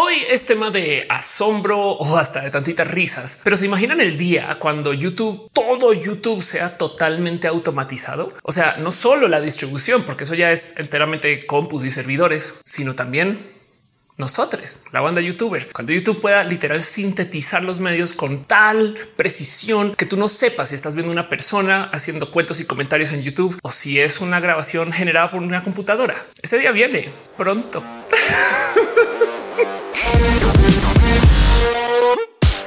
Hoy es tema de asombro o hasta de tantitas risas, pero se imaginan el día cuando YouTube, todo YouTube sea totalmente automatizado. O sea, no solo la distribución, porque eso ya es enteramente compus y servidores, sino también nosotros, la banda youtuber, cuando YouTube pueda literal sintetizar los medios con tal precisión que tú no sepas si estás viendo una persona haciendo cuentos y comentarios en YouTube o si es una grabación generada por una computadora. Ese día viene pronto. Yeah.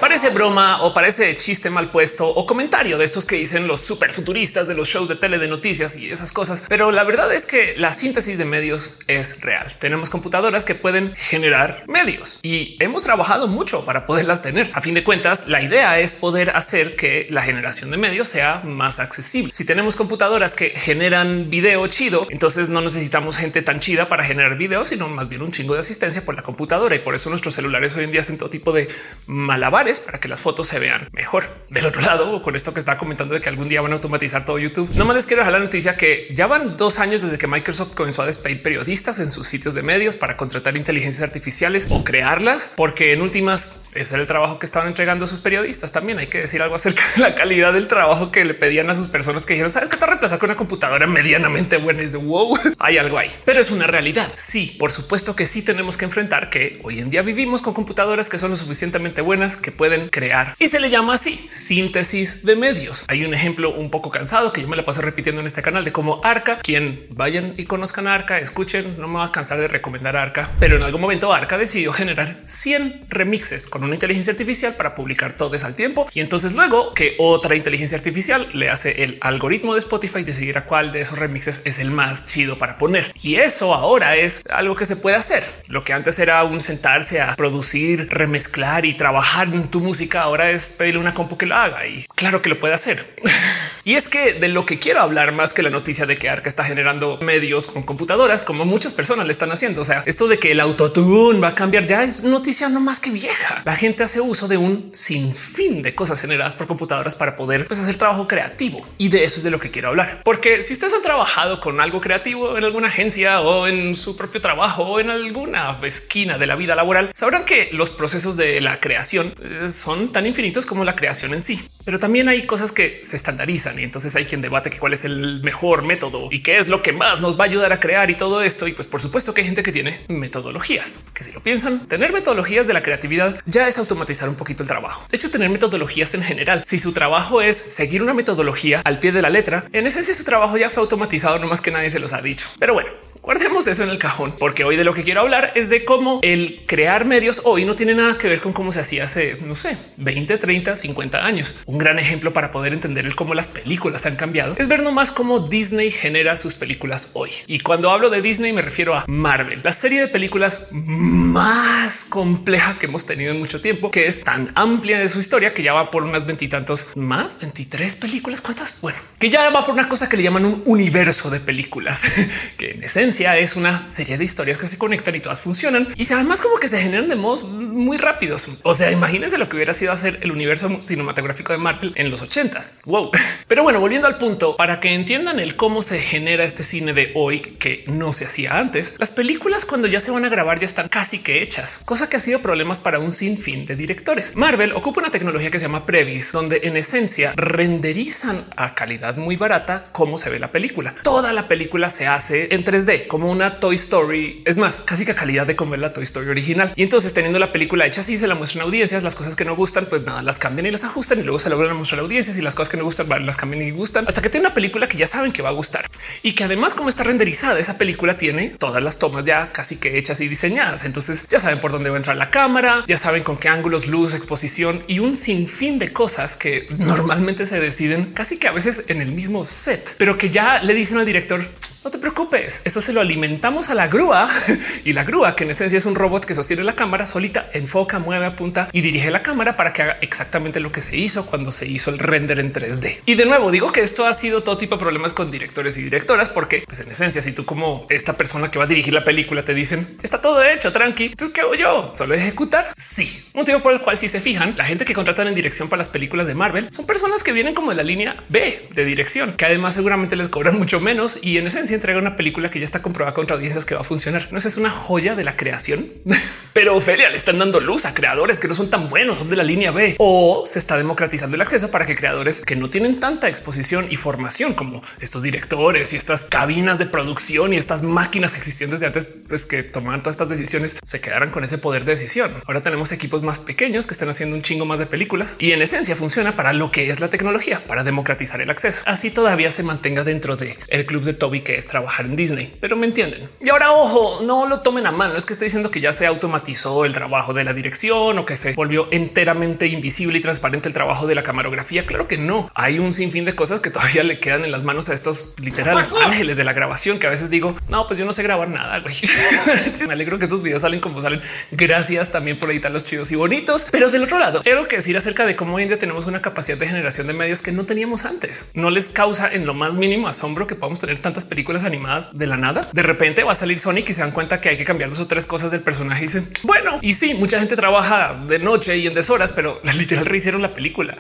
Parece broma o parece chiste mal puesto o comentario de estos que dicen los super futuristas de los shows de tele de noticias y esas cosas. Pero la verdad es que la síntesis de medios es real. Tenemos computadoras que pueden generar medios y hemos trabajado mucho para poderlas tener. A fin de cuentas, la idea es poder hacer que la generación de medios sea más accesible. Si tenemos computadoras que generan video chido, entonces no necesitamos gente tan chida para generar video, sino más bien un chingo de asistencia por la computadora. Y por eso nuestros celulares hoy en día hacen todo tipo de malabares para que las fotos se vean mejor. Del otro lado, con esto que está comentando de que algún día van a automatizar todo YouTube, no más les quiero dejar la noticia que ya van dos años desde que Microsoft comenzó a despedir periodistas en sus sitios de medios para contratar inteligencias artificiales o crearlas, porque en últimas ese era el trabajo que estaban entregando a sus periodistas. También hay que decir algo acerca de la calidad del trabajo que le pedían a sus personas que dijeron, sabes que te reemplazar con una computadora medianamente buena. Y de wow, hay algo ahí, pero es una realidad. Sí, por supuesto que sí tenemos que enfrentar que hoy en día vivimos con computadoras que son lo suficientemente buenas que pueden crear y se le llama así síntesis de medios. Hay un ejemplo un poco cansado que yo me la paso repitiendo en este canal de cómo Arca, quien vayan y conozcan a Arca, escuchen, no me va a cansar de recomendar Arca, pero en algún momento Arca decidió generar 100 remixes con una inteligencia artificial para publicar todos al tiempo. Y entonces luego que otra inteligencia artificial le hace el algoritmo de Spotify decidir a cuál de esos remixes es el más chido para poner. Y eso ahora es algo que se puede hacer. Lo que antes era un sentarse a producir, remezclar y trabajar tu música ahora es pedirle una compu que lo haga y claro que lo puede hacer. y es que de lo que quiero hablar más que la noticia de que Arca está generando medios con computadoras, como muchas personas le están haciendo. O sea, esto de que el autotune va a cambiar ya es noticia no más que vieja. La gente hace uso de un sinfín de cosas generadas por computadoras para poder pues, hacer trabajo creativo. Y de eso es de lo que quiero hablar. Porque si ustedes han trabajado con algo creativo en alguna agencia o en su propio trabajo o en alguna esquina de la vida laboral, sabrán que los procesos de la creación son tan infinitos como la creación en sí. Pero también hay cosas que se estandarizan y entonces hay quien debate que cuál es el mejor método y qué es lo que más nos va a ayudar a crear y todo esto. Y pues por supuesto que hay gente que tiene metodologías, que si lo piensan, tener metodologías de la creatividad ya es automatizar un poquito el trabajo. De hecho, tener metodologías en general, si su trabajo es seguir una metodología al pie de la letra, en esencia su trabajo ya fue automatizado, no más que nadie se los ha dicho. Pero bueno, guardemos eso en el cajón, porque hoy de lo que quiero hablar es de cómo el crear medios hoy no tiene nada que ver con cómo se hacía hace, no sé, 20, 30, 50 años. Un gran ejemplo para poder entender el cómo las películas han cambiado es ver nomás cómo Disney genera sus películas hoy. Y cuando hablo de Disney me refiero a Marvel, la serie de películas más compleja que hemos tenido en mucho tiempo, que es tan amplia de su historia que ya va por unas veintitantos más 23 películas. ¿Cuántas? Bueno, que ya va por una cosa que le llaman un universo de películas, que en esencia es una serie de historias que se conectan y todas funcionan y además como que se generan de modos muy rápidos. O sea, imagínense lo que hubiera sido hacer el universo cinematográfico de Marvel en los ochentas. Wow. Pero bueno, volviendo al punto, para que entiendan el cómo se genera este cine de hoy que no se hacía antes, las películas cuando ya se van a grabar ya están casi que hechas, cosa que ha sido problemas para un sinfín de directores. Marvel ocupa una tecnología que se llama Previs, donde en esencia renderizan a calidad muy barata cómo se ve la película. Toda la película se hace en 3D, como una Toy Story. Es más, casi que calidad de como es la Toy Story original. Y entonces teniendo la película hecha así, se la muestran a audiencias, las cosas que no gustan, pues nada, las cambian y las ajustan y luego se la vuelven a mostrar a audiencias y las cosas que no gustan las cambian y gustan hasta que tiene una película que ya saben que va a gustar y que además como está renderizada, esa película tiene todas las tomas ya casi que hechas y diseñadas. Entonces ya saben por dónde va a entrar la cámara, ya saben con qué ángulos, luz, exposición y un sinfín de cosas que normalmente se deciden casi que a veces en el mismo set, pero que ya le dicen al director no te preocupes, eso se lo alimentamos a la grúa y la grúa, que en esencia es un robot que sostiene la cámara solita, enfoca, mueve, apunta y dirige la cámara para que haga exactamente lo que se hizo cuando se hizo el render en 3D. Y de nuevo digo que esto ha sido todo tipo de problemas con directores y directoras, porque pues en esencia, si tú como esta persona que va a dirigir la película te dicen está todo hecho, tranqui, entonces qué hago yo? Solo ejecutar. Sí, motivo por el cual si se fijan, la gente que contratan en dirección para las películas de Marvel son personas que vienen como de la línea B de dirección, que además seguramente les cobran mucho menos y en esencia entrega una película que ya está comprobada contra audiencias que va a funcionar. No es una joya de la creación, pero Ophelia le están dando luz a creadores que no son tan buenos, son de la línea B o se está democratizando el acceso para que creadores que no tienen tanta exposición y formación como estos directores y estas cabinas de producción y estas máquinas que existían desde antes, pues que tomaban todas estas decisiones, se quedaran con ese poder de decisión. Ahora tenemos equipos más pequeños que están haciendo un chingo más de películas y en esencia funciona para lo que es la tecnología, para democratizar el acceso. Así todavía se mantenga dentro de el club de Toby que es trabajar en Disney, pero me entienden. Y ahora ojo, no lo tomen a mano. Es que estoy diciendo que ya se automatizó el trabajo de la dirección o que se volvió enteramente invisible y transparente el trabajo de la camarografía. Claro que no. Hay un sinfín de cosas que todavía le quedan en las manos a estos literal ángeles de la grabación que a veces digo, no, pues yo no sé grabar nada. Güey. me alegro que estos videos salen como salen. Gracias también por editar los chidos y bonitos. Pero del otro lado, quiero que decir acerca de cómo hoy en día tenemos una capacidad de generación de medios que no teníamos antes. No les causa en lo más mínimo asombro que podamos tener tantas películas animadas de la nada. De repente va a salir Sonic y se dan cuenta que hay que cambiar dos o tres cosas del personaje y dicen, bueno, y sí, mucha gente trabaja de noche y en deshoras, pero literal rehicieron la película.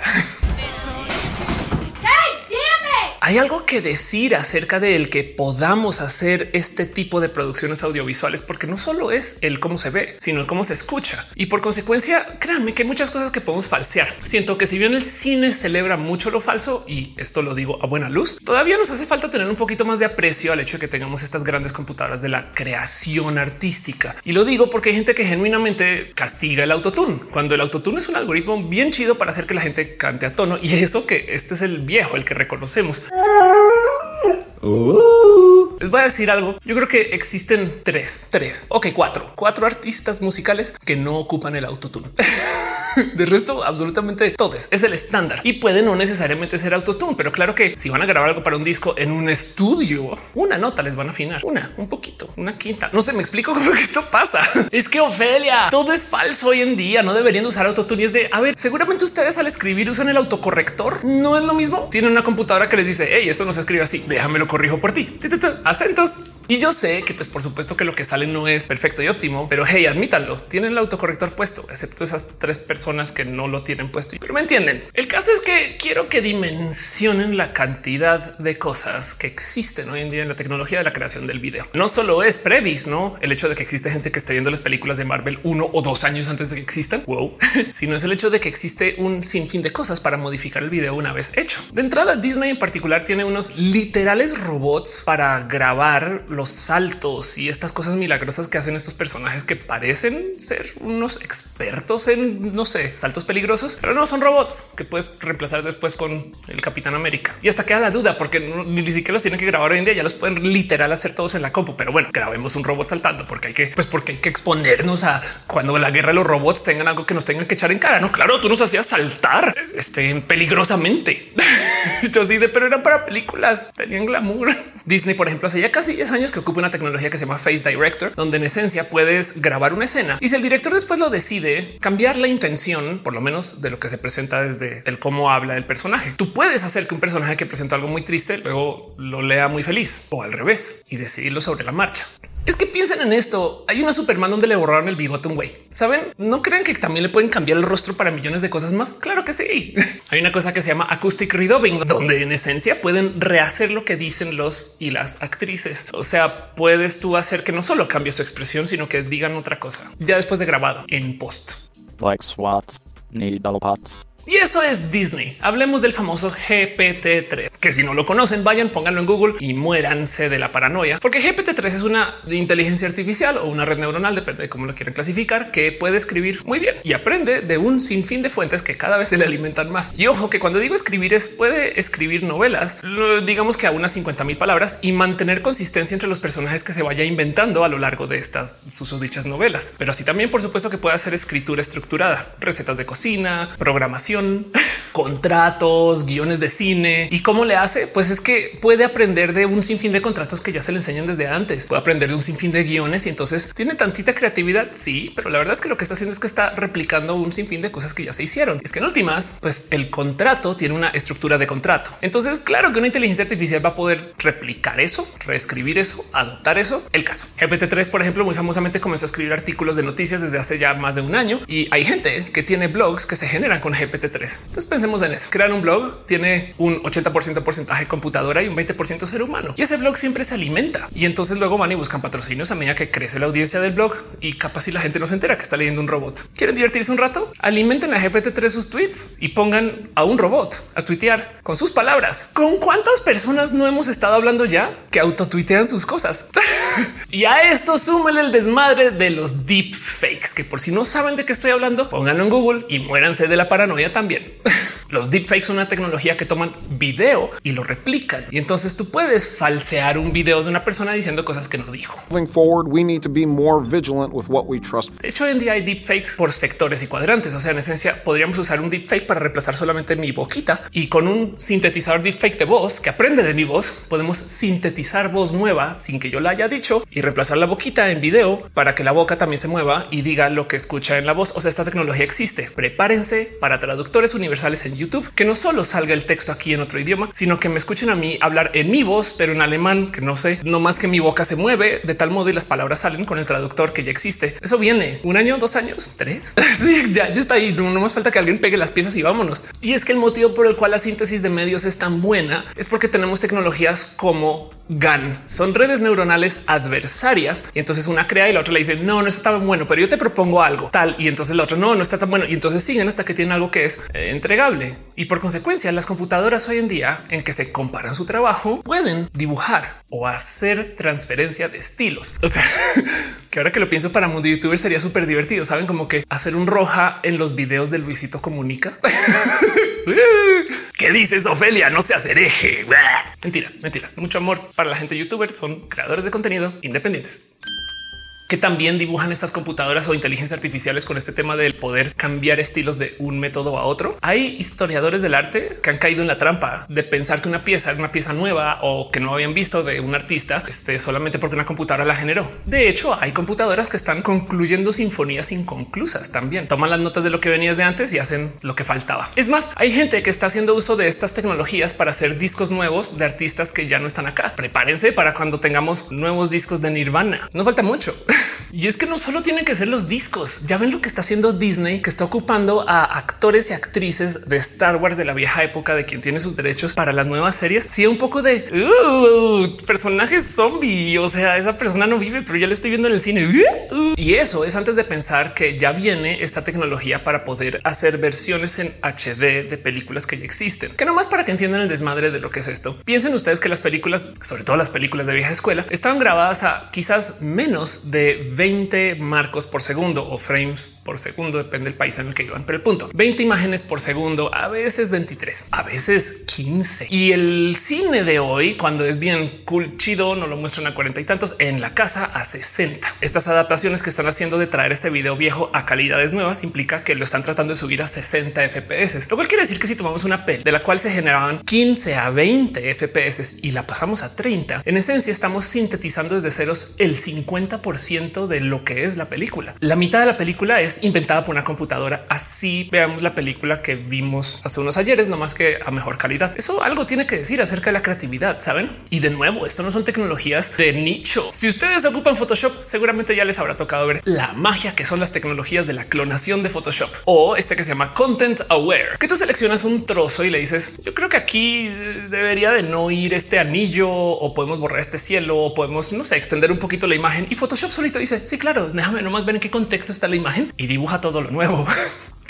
Hay algo que decir acerca de el que podamos hacer este tipo de producciones audiovisuales, porque no solo es el cómo se ve, sino el cómo se escucha. Y por consecuencia, créanme que hay muchas cosas que podemos falsear. Siento que si bien el cine celebra mucho lo falso, y esto lo digo a buena luz, todavía nos hace falta tener un poquito más de aprecio al hecho de que tengamos estas grandes computadoras de la creación artística. Y lo digo porque hay gente que genuinamente castiga el autotune, cuando el autotune es un algoritmo bien chido para hacer que la gente cante a tono. Y eso que este es el viejo, el que reconocemos. Les voy a decir algo. Yo creo que existen tres, tres, ok, cuatro, cuatro artistas musicales que no ocupan el autotune. De resto, absolutamente todos es el estándar y puede no necesariamente ser autotune, pero claro que si van a grabar algo para un disco en un estudio, una nota les van a afinar una, un poquito, una quinta. No sé, me explico cómo esto pasa. Es que Ofelia, todo es falso hoy en día. No deberían usar autotune. Y es de a ver, seguramente ustedes al escribir usan el autocorrector. No es lo mismo. Tienen una computadora que les dice hey, esto no se escribe así. Déjame lo corrijo por ti. Acentos. Y yo sé que, pues, por supuesto que lo que sale no es perfecto y óptimo, pero hey, admítanlo. Tienen el autocorrector puesto, excepto esas tres personas que no lo tienen puesto. Pero me entienden. El caso es que quiero que dimensionen la cantidad de cosas que existen hoy en día en la tecnología de la creación del video. No solo es previs, no el hecho de que existe gente que esté viendo las películas de Marvel uno o dos años antes de que existan, wow, sino es el hecho de que existe un sinfín de cosas para modificar el video una vez hecho. De entrada, Disney en particular tiene unos literales robots para grabar los saltos y estas cosas milagrosas que hacen estos personajes que parecen ser unos expertos en, no sé, saltos peligrosos, pero no son robots que puedes reemplazar después con el Capitán América. Y hasta queda la duda porque ni siquiera los tienen que grabar hoy en día, ya los pueden literal hacer todos en la compu. Pero bueno, grabemos un robot saltando porque hay que, pues porque hay que exponernos a cuando la guerra de los robots tengan algo que nos tengan que echar en cara. No, claro, tú nos hacías saltar este, peligrosamente. así de, pero eran para películas, tenían glamour. Disney, por ejemplo, hace ya casi 10 años que ocupa una tecnología que se llama Face Director, donde en esencia puedes grabar una escena y si el director después lo decide cambiar la intención, por lo menos de lo que se presenta desde el cómo habla el personaje, tú puedes hacer que un personaje que presenta algo muy triste luego lo lea muy feliz o al revés y decidirlo sobre la marcha. Es que piensen en esto. Hay una Superman donde le borraron el bigote a un güey. Saben, no crean que también le pueden cambiar el rostro para millones de cosas más. Claro que sí. Hay una cosa que se llama acoustic redubbing, donde en esencia pueden rehacer lo que dicen los y las actrices. O sea, puedes tú hacer que no solo cambie su expresión, sino que digan otra cosa ya después de grabado en post. Like SWAT, needle pots. Y eso es Disney. Hablemos del famoso GPT-3, que si no lo conocen, vayan, pónganlo en Google y muéranse de la paranoia, porque GPT-3 es una inteligencia artificial o una red neuronal, depende de cómo lo quieran clasificar, que puede escribir muy bien y aprende de un sinfín de fuentes que cada vez se le alimentan más. Y ojo que cuando digo escribir es puede escribir novelas, digamos que a unas 50 mil palabras y mantener consistencia entre los personajes que se vaya inventando a lo largo de estas sus dichas novelas. Pero así también, por supuesto, que puede hacer escritura estructurada, recetas de cocina, programación contratos, guiones de cine. ¿Y cómo le hace? Pues es que puede aprender de un sinfín de contratos que ya se le enseñan desde antes. Puede aprender de un sinfín de guiones y entonces tiene tantita creatividad. Sí, pero la verdad es que lo que está haciendo es que está replicando un sinfín de cosas que ya se hicieron. Es que en últimas, pues el contrato tiene una estructura de contrato. Entonces, claro que una inteligencia artificial va a poder replicar eso, reescribir eso, adoptar eso. El caso GPT-3, por ejemplo, muy famosamente comenzó a escribir artículos de noticias desde hace ya más de un año y hay gente que tiene blogs que se generan con GPT GPT-3. Entonces pensemos en eso. Crear un blog tiene un 80% porcentaje computadora y un 20% ser humano. Y ese blog siempre se alimenta. Y entonces luego van y buscan patrocinios a medida que crece la audiencia del blog y capaz si la gente no se entera que está leyendo un robot. ¿Quieren divertirse un rato? Alimenten a GPT-3 sus tweets y pongan a un robot a tuitear con sus palabras. ¿Con cuántas personas no hemos estado hablando ya que autotuitean sus cosas? y a esto súmenle el desmadre de los deep fakes, que por si no saben de qué estoy hablando, pónganlo en Google y muéranse de la paranoia también. Los deepfakes son una tecnología que toman video y lo replican. Y entonces tú puedes falsear un video de una persona diciendo cosas que no dijo. De hecho, hoy en día hay deepfakes por sectores y cuadrantes. O sea, en esencia podríamos usar un deepfake para reemplazar solamente mi boquita y con un sintetizador deepfake de voz que aprende de mi voz, podemos sintetizar voz nueva sin que yo la haya dicho y reemplazar la boquita en video para que la boca también se mueva y diga lo que escucha en la voz. O sea, esta tecnología existe. Prepárense para traductores universales en YouTube, que no solo salga el texto aquí en otro idioma, sino que me escuchen a mí hablar en mi voz, pero en alemán, que no sé, no más que mi boca se mueve de tal modo y las palabras salen con el traductor que ya existe. Eso viene un año, dos años, tres. sí, ya, ya está ahí. No, no más falta que alguien pegue las piezas y vámonos. Y es que el motivo por el cual la síntesis de medios es tan buena es porque tenemos tecnologías como GAN. Son redes neuronales adversarias y entonces una crea y la otra le dice no, no está tan bueno, pero yo te propongo algo tal y entonces el otro no, no está tan bueno y entonces siguen hasta que tienen algo que es y por consecuencia las computadoras hoy en día en que se comparan su trabajo pueden dibujar o hacer transferencia de estilos. O sea, que ahora que lo pienso para mundo youtuber sería súper divertido. Saben como que hacer un roja en los videos del Luisito comunica. ¿Qué dices, Ofelia? No se hereje. Mentiras, mentiras. Mucho amor para la gente youtuber. Son creadores de contenido independientes que también dibujan estas computadoras o inteligencias artificiales con este tema del poder cambiar estilos de un método a otro. Hay historiadores del arte que han caído en la trampa de pensar que una pieza es una pieza nueva o que no habían visto de un artista este, solamente porque una computadora la generó. De hecho, hay computadoras que están concluyendo sinfonías inconclusas también. Toman las notas de lo que venías de antes y hacen lo que faltaba. Es más, hay gente que está haciendo uso de estas tecnologías para hacer discos nuevos de artistas que ya no están acá. Prepárense para cuando tengamos nuevos discos de Nirvana. No falta mucho. Y es que no solo tienen que ser los discos. Ya ven lo que está haciendo Disney, que está ocupando a actores y actrices de Star Wars de la vieja época de quien tiene sus derechos para las nuevas series. Sí, un poco de uh, personajes zombie. O sea, esa persona no vive, pero ya lo estoy viendo en el cine. Y eso es antes de pensar que ya viene esta tecnología para poder hacer versiones en HD de películas que ya existen. Que nomás para que entiendan el desmadre de lo que es esto. Piensen ustedes que las películas, sobre todo las películas de vieja escuela, estaban grabadas a quizás menos de 20 marcos por segundo o frames por segundo, depende del país en el que iban. Pero el punto 20 imágenes por segundo, a veces 23, a veces 15. Y el cine de hoy, cuando es bien cool, chido, no lo muestran a cuarenta y tantos en la casa a 60. Estas adaptaciones que están haciendo de traer este video viejo a calidades nuevas implica que lo están tratando de subir a 60 FPS, lo cual quiere decir que si tomamos una P de la cual se generaban 15 a 20 FPS y la pasamos a 30, en esencia estamos sintetizando desde ceros el 50% de lo que es la película. La mitad de la película es inventada por una computadora. Así veamos la película que vimos hace unos ayeres, no más que a mejor calidad. Eso algo tiene que decir acerca de la creatividad, saben? Y de nuevo, esto no son tecnologías de nicho. Si ustedes ocupan Photoshop, seguramente ya les habrá tocado ver la magia que son las tecnologías de la clonación de Photoshop o este que se llama Content Aware, que tú seleccionas un trozo y le dices, yo creo que aquí debería de no ir este anillo o podemos borrar este cielo o podemos, no sé, extender un poquito la imagen y Photoshop solito dice, sí, claro, déjame nomás ver en qué contexto está la imagen y dibuja todo lo nuevo.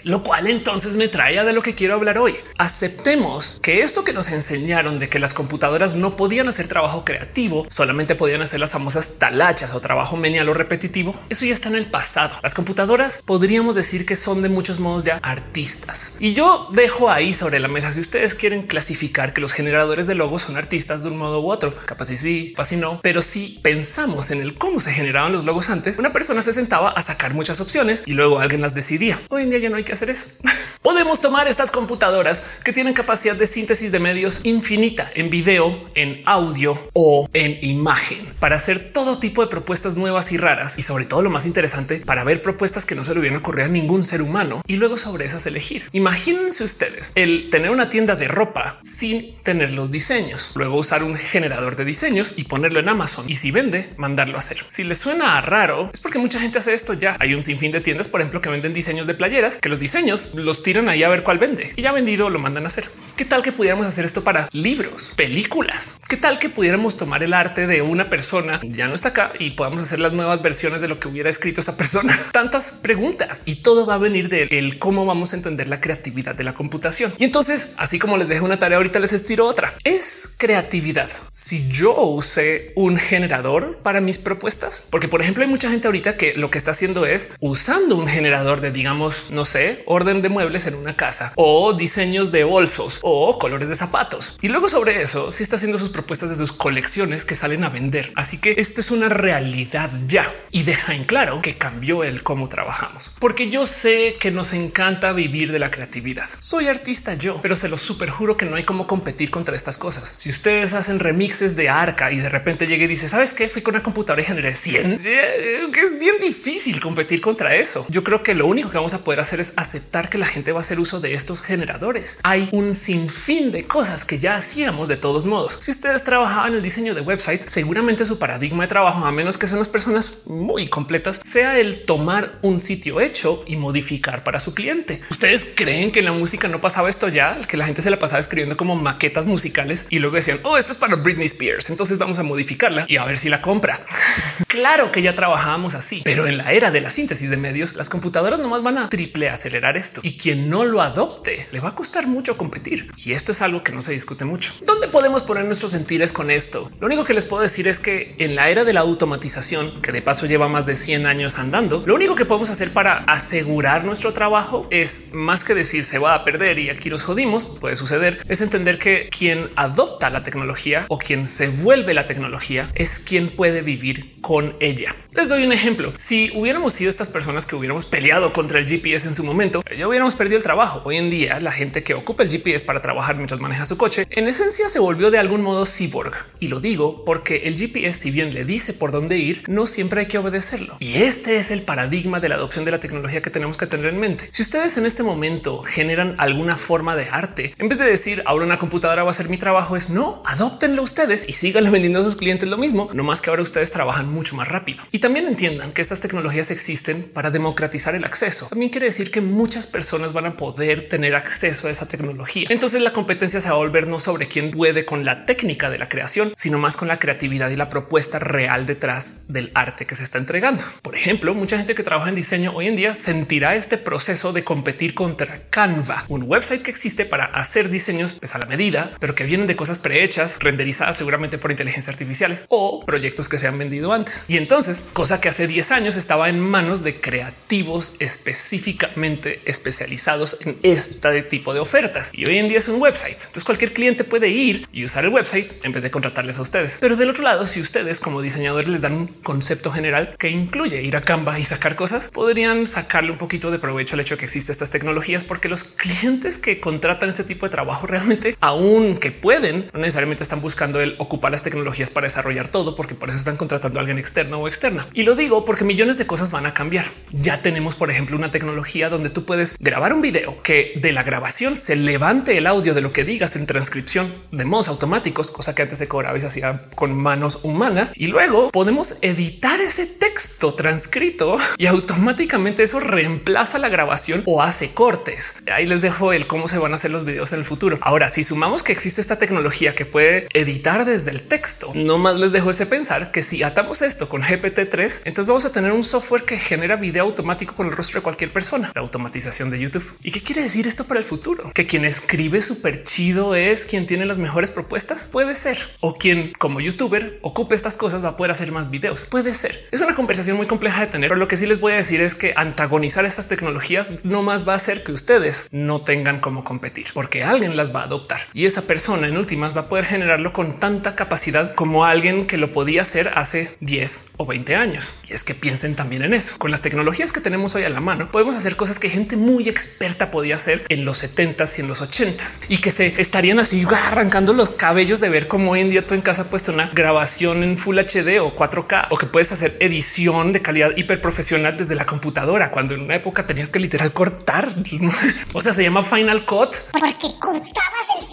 Lo cual entonces me trae a de lo que quiero hablar hoy. Aceptemos que esto que nos enseñaron de que las computadoras no podían hacer trabajo creativo, solamente podían hacer las famosas talachas o trabajo menial o repetitivo, eso ya está en el pasado. Las computadoras podríamos decir que son de muchos modos ya artistas. Y yo dejo ahí sobre la mesa si ustedes quieren clasificar que los generadores de logos son artistas de un modo u otro, capaz y sí, capaz y no, pero si pensamos en el cómo se generaban los logos antes, una persona se sentaba a sacar muchas opciones y luego alguien las decidía. Hoy en día ya no hay que hacer eso. Podemos tomar estas computadoras que tienen capacidad de síntesis de medios infinita en video, en audio o en imagen para hacer todo tipo de propuestas nuevas y raras y sobre todo lo más interesante para ver propuestas que no se le hubieran ocurrido a ningún ser humano y luego sobre esas elegir. Imagínense ustedes el tener una tienda de ropa sin tener los diseños, luego usar un generador de diseños y ponerlo en Amazon y si vende, mandarlo a hacer. Si les suena raro, es porque mucha gente hace esto ya. Hay un sinfín de tiendas, por ejemplo, que venden diseños de playeras que los diseños los tiran ahí a ver cuál vende y ya vendido lo mandan a hacer. ¿Qué tal que pudiéramos hacer esto para libros, películas? ¿Qué tal que pudiéramos tomar el arte de una persona ya no está acá y podamos hacer las nuevas versiones de lo que hubiera escrito esa persona? Tantas preguntas y todo va a venir de el cómo vamos a entender la creatividad de la computación. Y entonces, así como les dejo una tarea, ahorita les estiro otra. Es creatividad. Si yo usé un generador para mis propuestas, porque por ejemplo hay mucha gente ahorita que lo que está haciendo es usando un generador de digamos, no sé, orden de muebles en una casa o diseños de bolsos o colores de zapatos. Y luego sobre eso, si está haciendo sus propuestas de sus colecciones que salen a vender. Así que esto es una realidad ya y deja en claro que cambió el cómo trabajamos, porque yo sé que nos encanta vivir de la creatividad. Soy artista yo, pero se lo super juro que no hay cómo competir contra estas cosas. Si ustedes hacen remixes de arca y de repente llegue y dice, sabes qué? Fui con una computadora y generé 100, eh, que es bien difícil competir contra eso. Yo creo que lo único que vamos a poder hacer es aceptar que la gente va a hacer uso de estos generadores. Hay un sinfín de cosas que ya hacíamos de todos modos. Si ustedes trabajaban en el diseño de websites, seguramente su paradigma de trabajo, a menos que sean las personas muy completas, sea el tomar un sitio hecho y modificar para su cliente. Ustedes creen que en la música no pasaba esto ya, que la gente se la pasaba escribiendo como maquetas musicales y luego decían, oh, esto es para Britney Spears, entonces vamos a modificarla y a ver si la compra. claro que ya trabajábamos así, pero en la era de la síntesis de medios, las computadoras nomás van a triple acelerar esto y quien no lo adopte le va a costar mucho competir. Y esto es algo que no se discute mucho. ¿Dónde podemos poner nuestros sentires con esto? Lo único que les puedo decir es que en la era de la automatización, que de paso lleva más de 100 años andando, lo único que podemos hacer para asegurar nuestro trabajo es más que decir se va a perder y aquí nos jodimos, puede suceder, es entender que quien adopta la tecnología o quien se vuelve la tecnología es quien puede vivir con ella. Les doy un ejemplo. Si hubiéramos sido estas personas que hubiéramos peleado contra el GPS en su momento, ya hubiéramos perdido el trabajo. Hoy en día, la gente que ocupa el GPS para trabajar mientras maneja su coche, en esencia se volvió de algún modo cyborg. Y lo digo porque el GPS, si bien le dice por dónde ir, no siempre hay que obedecerlo. Y este es el paradigma de la adopción de la tecnología que tenemos que tener en mente. Si ustedes en este momento generan alguna forma de arte, en vez de decir ahora una computadora va a hacer mi trabajo, es no, adoptenlo ustedes y síganle vendiendo a sus clientes lo mismo, no más que ahora ustedes trabajan mucho más rápido. Y también entiendan que estas tecnologías existen para democratizar el acceso. También quiere decir que muchas personas van a poder tener acceso a esa tecnología. Entonces la competencia se va a volver no sobre quién puede con la técnica de la creación, sino más con la creatividad y la propuesta real detrás del arte que se está entregando. Por ejemplo, mucha gente que trabaja en diseño hoy en día sentirá este proceso de competir contra Canva, un website que existe para hacer diseños pues, a la medida, pero que vienen de cosas prehechas, renderizadas seguramente por inteligencia artificiales o proyectos que se han vendido antes. Y entonces, cosa que hace 10 años estaba en manos de creativos específicamente especializados en este tipo de ofertas. Y hoy en día es un website. Entonces cualquier cliente puede ir y usar el website en vez de contratarles a ustedes. Pero del otro lado, si ustedes como diseñadores les dan un concepto general que incluye ir a Canva y sacar cosas, podrían sacarle un poquito de provecho al hecho de que existen estas tecnologías, porque los clientes que contratan ese tipo de trabajo realmente, aún que pueden, no necesariamente están buscando el ocupar las tecnologías para desarrollar todo, porque por eso están contratando a alguien externo o externa. Y lo digo porque millones de cosas van a cambiar. Ya tenemos, por ejemplo, una tecnología donde tú puedes grabar un video que de la grabación se levante el audio de lo que digas en transcripción de modos automáticos, cosa que antes se cobraba y se hacía con manos humanas. Y luego podemos editar ese texto transcrito y automáticamente eso reemplaza la grabación o hace cortes. Ahí les dejo el cómo se van a hacer los videos en el futuro. Ahora, si sumamos que existe esta tecnología que puede editar desde el texto, no más les dejo ese pensar que si atamos esto con GPT-3, entonces vamos a tener un software que genera video automático con el rostro de cualquier persona. Automatización de YouTube. ¿Y qué quiere decir esto para el futuro? Que quien escribe súper chido es quien tiene las mejores propuestas. Puede ser. O quien como youtuber ocupe estas cosas va a poder hacer más videos. Puede ser. Es una conversación muy compleja de tener. Pero lo que sí les voy a decir es que antagonizar estas tecnologías no más va a hacer que ustedes no tengan cómo competir porque alguien las va a adoptar y esa persona en últimas va a poder generarlo con tanta capacidad como alguien que lo podía hacer hace 10 o 20 años. Y es que piensen también en eso. Con las tecnologías que tenemos hoy a la mano, podemos hacer cosas que gente muy experta podía hacer en los 70s y en los 80s y que se estarían así arrancando los cabellos de ver cómo hoy en día tú en casa puesto una grabación en Full HD o 4K o que puedes hacer edición de calidad hiper profesional desde la computadora cuando en una época tenías que literal cortar. o sea, se llama Final Cut porque cortabas el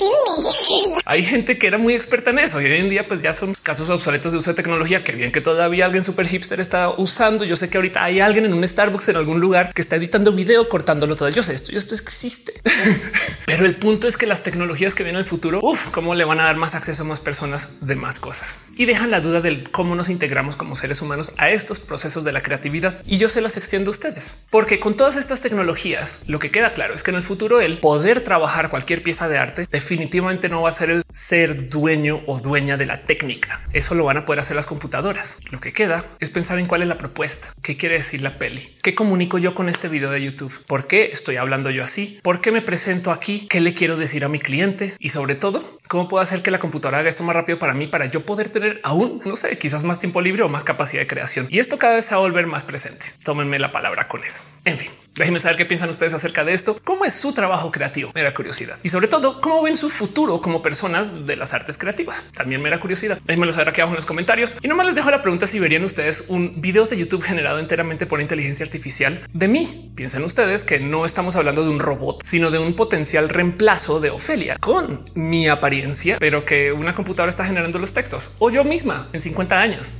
filme. Hay gente que era muy experta en eso y hoy en día pues ya son casos obsoletos de uso de tecnología que bien que todavía alguien súper hipster está usando. Yo sé que ahorita hay alguien en un Starbucks en algún lugar que está editando video cortándolo todo. Yo hace esto y esto existe. Pero el punto es que las tecnologías que vienen el futuro, cómo le van a dar más acceso a más personas de más cosas y dejan la duda del cómo nos integramos como seres humanos a estos procesos de la creatividad. Y yo se las extiendo a ustedes, porque con todas estas tecnologías, lo que queda claro es que en el futuro el poder trabajar cualquier pieza de arte definitivamente no va a ser el ser dueño o dueña de la técnica. Eso lo van a poder hacer las computadoras. Lo que queda es pensar en cuál es la propuesta, qué quiere decir la peli, qué comunico yo con este video de Por qué estoy hablando yo así, por qué me presento aquí, qué le quiero decir a mi cliente y sobre todo cómo puedo hacer que la computadora haga esto más rápido para mí, para yo poder tener aún, no sé, quizás más tiempo libre o más capacidad de creación. Y esto cada vez se va a volver más presente. Tómenme la palabra con eso. En fin. Déjenme saber qué piensan ustedes acerca de esto. ¿Cómo es su trabajo creativo? Mera curiosidad. Y sobre todo, ¿cómo ven su futuro como personas de las artes creativas? También mera curiosidad. Déjenmelo saber aquí abajo en los comentarios. Y nomás les dejo la pregunta si verían ustedes un video de YouTube generado enteramente por inteligencia artificial de mí. Piensen ustedes que no estamos hablando de un robot, sino de un potencial reemplazo de Ofelia con mi apariencia, pero que una computadora está generando los textos o yo misma en 50 años.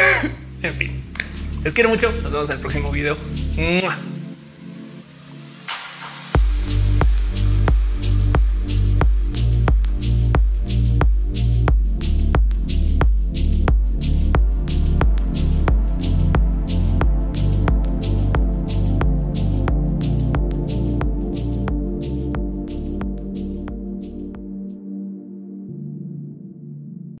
en fin, les quiero mucho. Nos vemos en el próximo video.